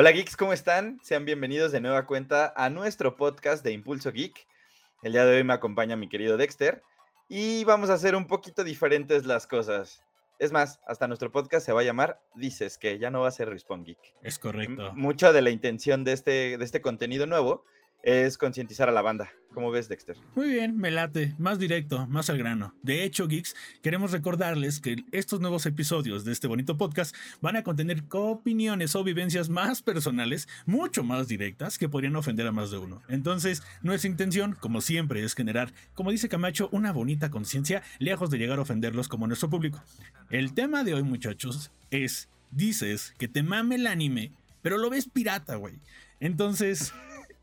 Hola geeks, ¿cómo están? Sean bienvenidos de nueva cuenta a nuestro podcast de Impulso Geek. El día de hoy me acompaña mi querido Dexter y vamos a hacer un poquito diferentes las cosas. Es más, hasta nuestro podcast se va a llamar Dices que ya no va a ser Respawn Geek. Es correcto. Mucha de la intención de este, de este contenido nuevo es concientizar a la banda. ¿Cómo ves, Dexter? Muy bien, me late, más directo, más al grano. De hecho, geeks, queremos recordarles que estos nuevos episodios de este bonito podcast van a contener opiniones o vivencias más personales, mucho más directas, que podrían ofender a más de uno. Entonces, nuestra intención, como siempre, es generar, como dice Camacho, una bonita conciencia, lejos de llegar a ofenderlos como nuestro público. El tema de hoy, muchachos, es, dices que te mame el anime, pero lo ves pirata, güey. Entonces...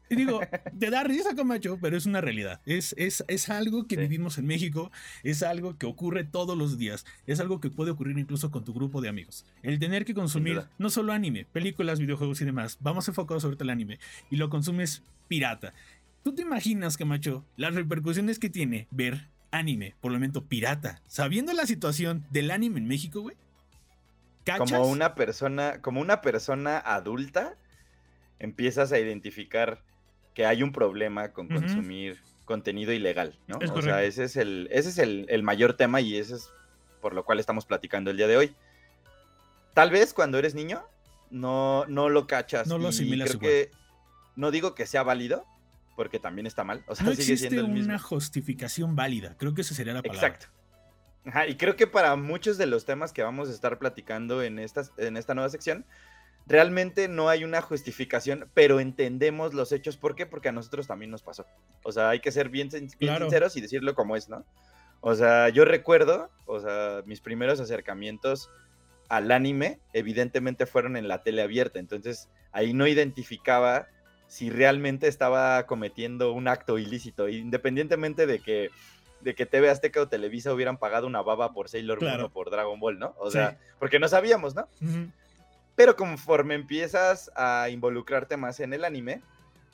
Y digo, te da risa, Camacho, pero es una realidad. Es, es, es algo que vivimos en México, es algo que ocurre todos los días, es algo que puede ocurrir incluso con tu grupo de amigos. El tener que consumir no solo anime, películas, videojuegos y demás, vamos enfocados sobre el anime, y lo consumes pirata. ¿Tú te imaginas, Camacho, las repercusiones que tiene ver anime, por lo menos pirata, sabiendo la situación del anime en México, güey? Como una persona, como una persona adulta, empiezas a identificar que hay un problema con consumir contenido ilegal, ¿no? o sea, ese es, el, ese es el, mayor tema y ese es por lo cual estamos platicando el día de hoy. Tal vez cuando eres niño no, no lo cachas. No lo asimilas que no digo que sea válido, porque también está mal. O sea, no sigue existe siendo el mismo. una justificación válida. Creo que esa sería la palabra. Exacto. y creo que para muchos de los temas que vamos a estar platicando en, estas, en esta nueva sección, realmente no hay una justificación, pero entendemos los hechos. ¿Por qué? Porque a nosotros también nos pasó. O sea, hay que ser bien, sinceros y decirlo como es, ¿no? O sea, yo recuerdo, o sea, mis primeros acercamientos al anime, evidentemente fueron en la tele abierta. Entonces, ahí no identificaba si realmente estaba cometiendo un acto ilícito, independientemente de que de que TV Azteca o Televisa hubieran pagado una baba por Sailor Moon o por Dragon Ball, ¿no? O sea, porque no sabíamos, ¿no? Pero conforme empiezas a involucrarte más en el anime,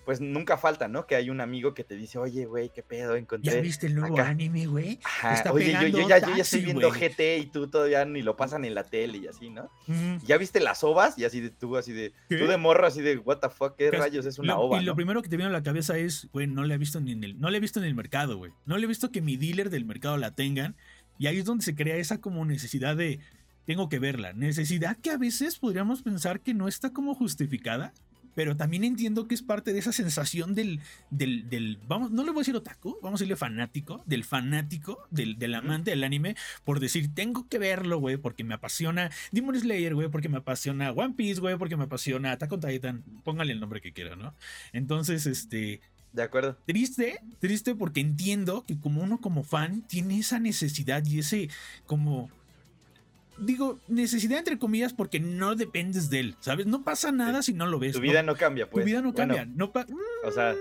pues nunca falta, ¿no? Que hay un amigo que te dice, oye, güey, qué pedo, encontré. ¿Ya viste el nuevo anime, güey? Oye, yo, ya, yo, ya, estoy viendo GT y tú todavía ni lo pasan en la tele y así, ¿no? ¿Ya viste las ovas? Y así de tú, así de. Tú de morro, así de, what the fuck, ¿qué rayos es una ova? Y lo primero que te viene a la cabeza es, güey, no le he visto ni en el. No le he visto en el mercado, güey. No le he visto que mi dealer del mercado la tengan. Y ahí es donde se crea esa como necesidad de tengo que verla. Necesidad que a veces podríamos pensar que no está como justificada, pero también entiendo que es parte de esa sensación del, del, vamos, no le voy a decir otaku, vamos a decirle fanático, del fanático, del, del amante del anime, por decir, tengo que verlo, güey, porque me apasiona Demon Slayer, güey, porque me apasiona One Piece, güey, porque me apasiona Attack on Titan, póngale el nombre que quiera, ¿no? Entonces, este... De acuerdo. Triste, triste porque entiendo que como uno como fan tiene esa necesidad y ese como digo, necesidad entre comillas porque no dependes de él, ¿sabes? No pasa nada si no lo ves. Tu vida no, cambia, pues. Tu vida no cambia. No o sea,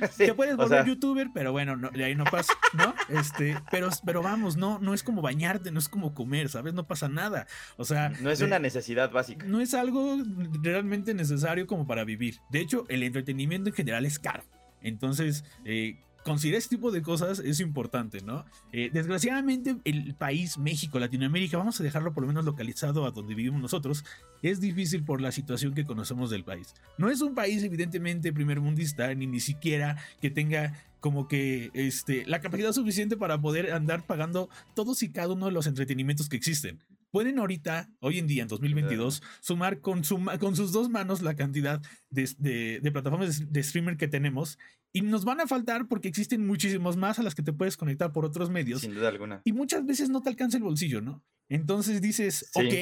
te puedes volver youtuber, pero bueno, de ahí no pasa, ¿no? Este, pero, pero vamos, no, no es como bañarte, no es como comer, ¿sabes? No pasa nada. O sea. No es una necesidad básica. No es algo realmente necesario como para vivir. De hecho, el entretenimiento en general es caro. Entonces, eh, considerar este tipo de cosas es importante, ¿no? Eh, desgraciadamente, el país, México, Latinoamérica, vamos a dejarlo por lo menos localizado a donde vivimos nosotros, es difícil por la situación que conocemos del país. No es un país, evidentemente, primermundista, ni ni siquiera que tenga como que este, la capacidad suficiente para poder andar pagando todos y cada uno de los entretenimientos que existen pueden ahorita, hoy en día, en 2022, sumar con, con sus dos manos la cantidad de, de, plataformas de, streamer que tenemos y nos van a faltar porque existen muchísimos más a las que te puedes conectar por otros medios. Sin duda alguna. Y muchas veces no te alcanza el bolsillo, ¿no? Entonces dices, ok,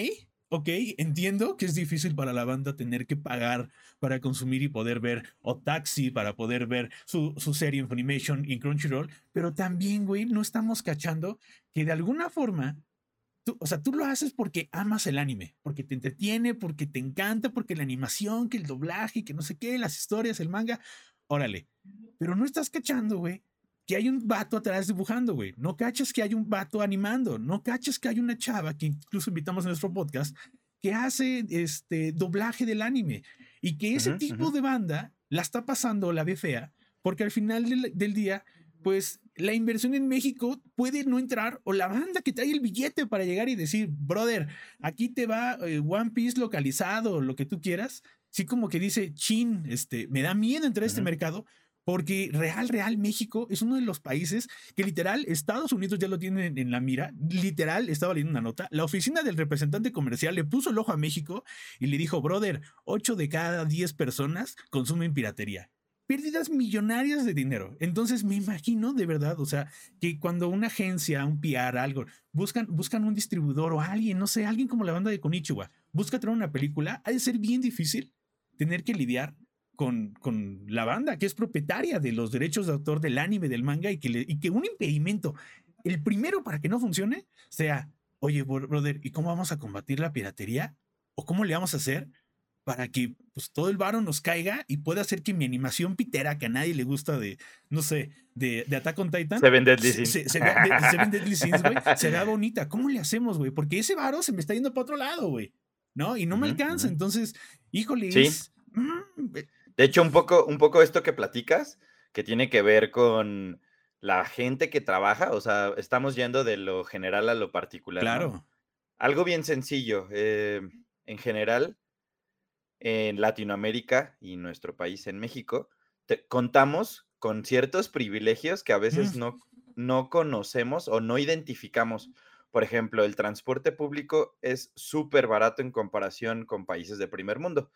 ok, entiendo que es difícil para la banda tener que pagar para consumir y poder ver, o Taxi para poder ver su, su serie en Funimation y Crunchyroll, pero también, güey, no estamos cachando que de alguna forma o sea, tú lo haces porque amas el anime, porque te entretiene, porque te encanta, porque la animación, que el doblaje, que no sé qué, las historias, el manga, órale. Pero no estás cachando, güey, que hay un vato atrás dibujando, güey. No cachas que hay un vato animando, no cachas que hay una chava que incluso invitamos en nuestro podcast que hace este doblaje del anime y que ese tipo de banda la está pasando, la ve fea, porque al final del día pues la inversión en México puede no entrar o la banda que trae el billete para llegar y decir, brother, aquí te va eh, One Piece localizado, lo que tú quieras, sí como que dice, chin, este, me da miedo entrar a este mercado porque real, real, México es uno de los países que literal Estados Unidos ya lo tiene en la mira. Literal, estaba leyendo una nota. La oficina del representante comercial le puso el ojo a México y le dijo, brother, 8 de cada 10 personas consumen piratería. Pérdidas millonarias de dinero. Entonces me imagino de verdad, o sea, que cuando una agencia, un PR, algo, buscan, buscan un distribuidor o alguien, no sé, alguien como la banda de Konichiwa, busca traer una película, ha de ser bien difícil tener que lidiar con, con, la banda, que es propietaria de los derechos de autor del anime, del manga, y que, y que un impedimento, el primero para que no funcione, sea, oye, brother, ¿y cómo vamos a combatir la piratería? ¿O cómo le vamos a hacer para que pues, todo el varo nos caiga y pueda hacer que mi animación pitera, que a nadie le gusta de, no sé, de, de Attack on Titan, se vende se, se, se, güey, será bonita. ¿Cómo le hacemos, güey? Porque ese varo se me está yendo para otro lado, güey. ¿No? Y no me alcanza. Entonces, híjole, mm, de hecho, un poco, un poco esto que platicas, que tiene que ver con la gente que trabaja, o sea, estamos yendo de lo general a lo particular. Claro. Algo bien sencillo. Eh, en general, en Latinoamérica y nuestro país, en México, contamos con ciertos privilegios que a veces mm. no, no conocemos o no identificamos. Por ejemplo, el transporte público es súper barato en comparación con países de primer mundo.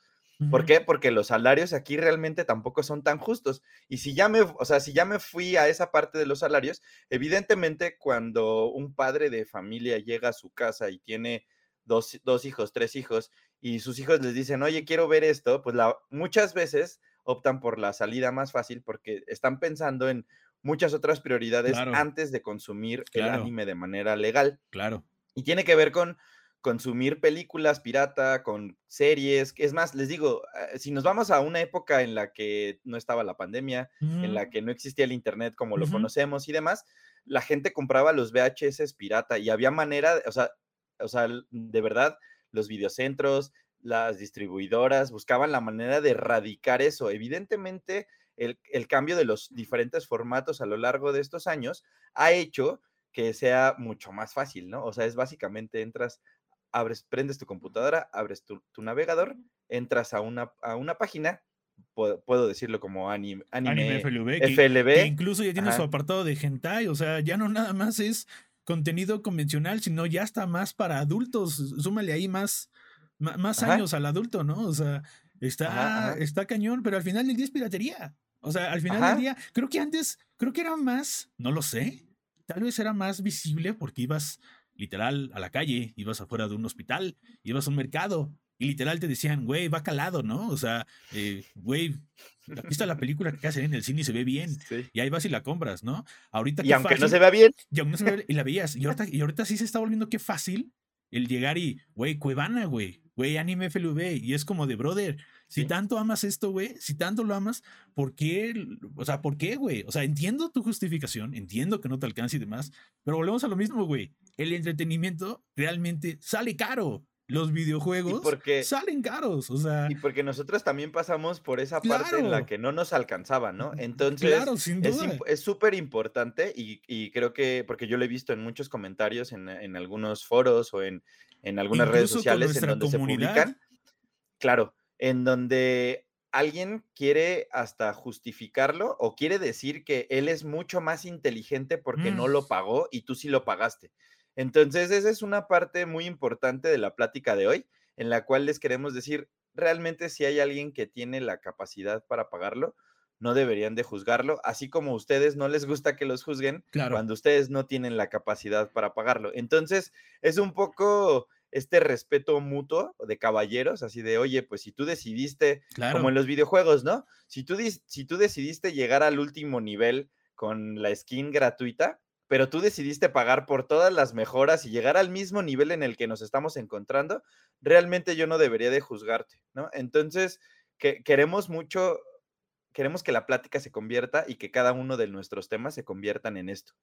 ¿Por qué? Porque los salarios aquí realmente tampoco son tan justos. Y si ya me, o sea, si ya me fui a esa parte de los salarios, evidentemente cuando un padre de familia llega a su casa y tiene dos, hijos, tres hijos, y sus hijos les dicen, oye, quiero ver esto, pues la, muchas veces optan por la salida más fácil porque están pensando en muchas otras prioridades antes de consumir el anime de manera legal. Claro. Y tiene que ver con consumir películas pirata, con series. Es más, les digo, eh, si nos vamos a una época en la que no estaba la pandemia, en la que no existía el Internet como lo conocemos y demás, la gente compraba los VHS pirata y había manera, o sea, o sea, de verdad, los videocentros, las distribuidoras buscaban la manera de erradicar eso. Evidentemente, el, el cambio de los diferentes formatos a lo largo de estos años ha hecho que sea mucho más fácil, ¿no? O sea, es básicamente entras abres, prendes tu computadora, abres tu, navegador, entras a una, a una página, puedo, decirlo como anime, anime, FLB, incluso ya tiene su apartado de hentai, o sea, ya no nada más es contenido convencional, sino ya está más para adultos, súmale ahí más, más, años al adulto, ¿no? O sea, está, está cañón, pero al final del día es piratería. O sea, al final del día, creo que antes, creo que era más, no lo sé, tal vez era más visible porque ibas literal a la calle, ibas afuera de un hospital, ibas a un mercado y literal te decían, güey, va calado, ¿no? O sea, eh, güey, aquí está la película que hacen en el cine y se ve bien. Y ahí vas y la compras, ¿no? Ahorita y aunque no se vea bien. Y aunque no se vea y la veías. Y ahorita, y ahorita sí se está volviendo qué fácil el llegar y, güey, Cuevana, güey, güey, anime FLV. Y es como de, brother, si tanto amas esto, güey, si tanto lo amas, ¿por qué? O sea, ¿por qué, güey? O sea, entiendo tu justificación, entiendo que no te alcance y demás, pero volvemos a lo mismo, güey. El entretenimiento realmente sale caro. Los videojuegos salen caros, o sea. Y porque nosotros también pasamos por esa parte en la que no nos alcanzaba, ¿no? Entonces, claro, sin duda. es súper importante y, creo que, porque yo lo he visto en muchos comentarios, en, algunos foros o en, en algunas redes sociales en donde se publican. Claro, en donde alguien quiere hasta justificarlo o quiere decir que él es mucho más inteligente porque no mm. lo pagó y tú sí lo pagaste. Entonces, esa es una parte muy importante de la plática de hoy, en la cual les queremos decir, realmente si hay alguien que tiene la capacidad para pagarlo, no deberían de juzgarlo, así como ustedes no les gusta que los juzguen cuando ustedes no tienen la capacidad para pagarlo. Entonces, es un poco este respeto mutuo de caballeros, así de, oye, pues si tú decidiste, como en los videojuegos, ¿no? Si tú, si tú decidiste llegar al último nivel con la skin gratuita, pero tú decidiste pagar por todas las mejoras y llegar al mismo nivel en el que nos estamos encontrando, realmente yo no debería de juzgarte, ¿no? Entonces, que, queremos mucho, queremos que la plática se convierta y que cada uno de nuestros temas se conviertan en esto.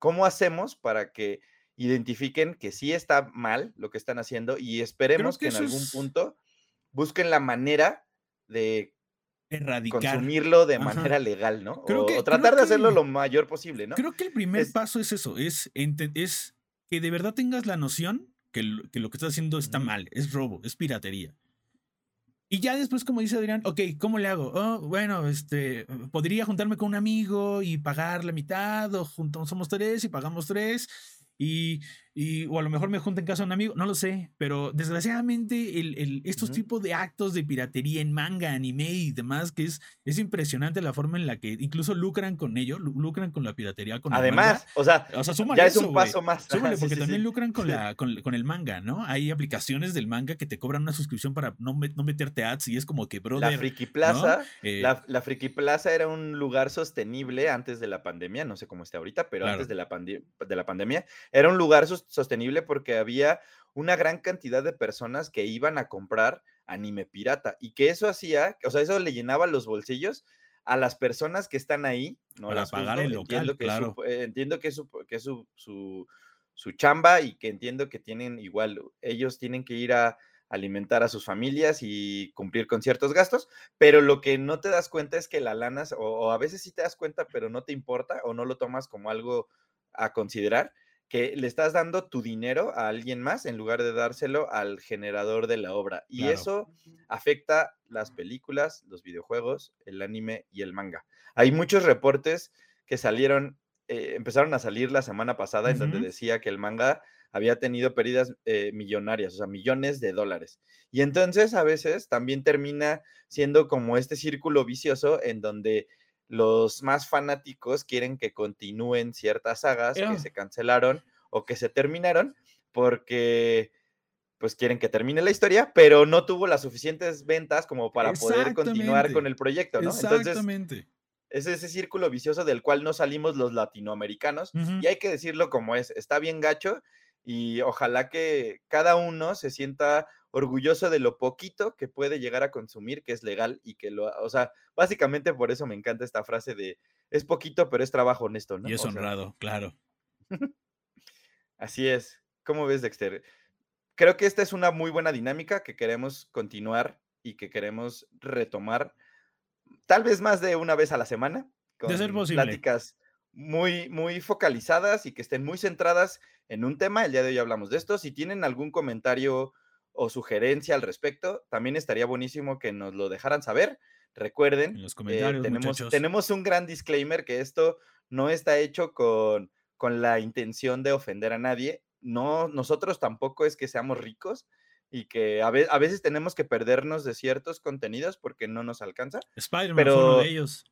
¿Cómo hacemos para que identifiquen que sí está mal lo que están haciendo y esperemos que, en algún punto busquen la manera de erradicar. consumirlo de manera legal, ¿no? o, tratar de hacerlo lo mayor posible, ¿no? Creo que el primer paso es eso, es, es que de verdad tengas la noción que, lo que, estás haciendo está mal, es robo, es piratería. Y ya después, como dice Adrián, ok, ¿cómo le hago? Oh, bueno, este, podría juntarme con un amigo y pagar la mitad, o juntamos, somos tres y pagamos tres, y, y, o a lo mejor me junta en casa un amigo, no lo sé, pero desgraciadamente el, el, estos tipos de actos de piratería en manga, anime y demás, que es, es impresionante la forma en la que incluso lucran con ello, lucran con la piratería. Con Además, o sea, o sea ya es un paso más. Súmale, porque también lucran con, la, con, con, el manga, ¿no? Hay aplicaciones del manga que te cobran una suscripción para no, no meterte ads y es como que, brother. La Friki Plaza, eh, la, la, Friki Plaza era un lugar sostenible antes de la pandemia, no sé cómo está ahorita, pero antes de la, de la pandemia, era un lugar sostenible porque había una gran cantidad de personas que iban a comprar anime pirata y que eso hacía, o sea, eso le llenaba los bolsillos a las personas que están ahí, no Para pagar el local, entiendo que claro. Eh, entiendo que es, su, que su, su, chamba y que entiendo que tienen igual, ellos tienen que ir a alimentar a sus familias y cumplir con ciertos gastos, pero lo que no te das cuenta es que la lana, o, o a veces sí te das cuenta, pero no te importa o no lo tomas como algo a considerar, que le estás dando tu dinero a alguien más en lugar de dárselo al generador de la obra. Y eso afecta las películas, los videojuegos, el anime y el manga. Hay muchos reportes que salieron, eh, empezaron a salir la semana pasada en donde decía que el manga había tenido pérdidas eh, millonarias, o sea, millones de dólares. Y entonces a veces también termina siendo como este círculo vicioso en donde los más fanáticos quieren que continúen ciertas sagas que se cancelaron o que se terminaron porque pues quieren que termine la historia, pero no tuvo las suficientes ventas como para poder continuar con el proyecto, ¿no? Exactamente. es ese círculo vicioso del cual no salimos los latinoamericanos y hay que decirlo como es, está bien gacho y ojalá que cada uno se sienta orgulloso de lo poquito que puede llegar a consumir, que es legal y que lo, o sea, básicamente por eso me encanta esta frase de es poquito, pero es trabajo honesto, ¿no? Y es honrado, claro. Así es. ¿Cómo ves, Dexter? Creo que esta es una muy buena dinámica que queremos continuar y que queremos retomar, tal vez más de una vez a la semana, con de ser posible. pláticas muy, muy focalizadas y que estén muy centradas en un tema. El día de hoy hablamos de esto. Si tienen algún comentario o sugerencia al respecto, también estaría buenísimo que nos lo dejaran saber. Recuerden, en los comentarios, tenemos, tenemos un gran disclaimer que esto no está hecho con, con la intención de ofender a nadie. No, nosotros tampoco es que seamos ricos y que a, a veces tenemos que perdernos de ciertos contenidos porque no nos alcanza. Spider-Man pero... uno de ellos.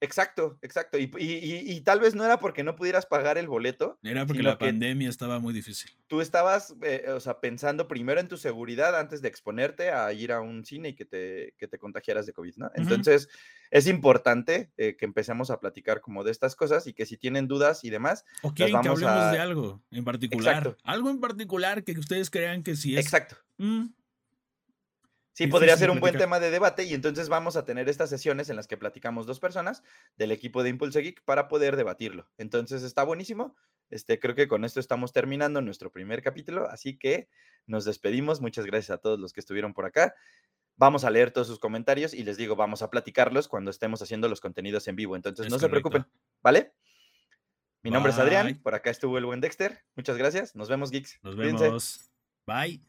Exacto, exacto. Y, tal vez no era porque no pudieras pagar el boleto. Era porque la pandemia estaba muy difícil. Tú estabas, eh, o sea, pensando primero en tu seguridad antes de exponerte a ir a un cine y que te, que te contagiaras de COVID, ¿no? Entonces, es importante eh, que empecemos a platicar como de estas cosas y que si tienen dudas y demás. O quieren que hablemos de algo en particular. Algo en particular que ustedes crean que sí es. Exacto. Mm, Sí, podría ser un buen tema de debate y entonces vamos a tener estas sesiones en las que platicamos dos personas del equipo de Impulse Geek para poder debatirlo. Entonces está buenísimo. Este, creo que con esto estamos terminando nuestro primer capítulo, así que nos despedimos. Muchas gracias a todos los que estuvieron por acá. Vamos a leer todos sus comentarios y les digo, vamos a platicarlos cuando estemos haciendo los contenidos en vivo. Entonces no se preocupen, ¿vale? Mi nombre es Adrián, por acá estuvo el buen Dexter. Muchas gracias. Nos vemos, geeks. Nos vemos. Bye.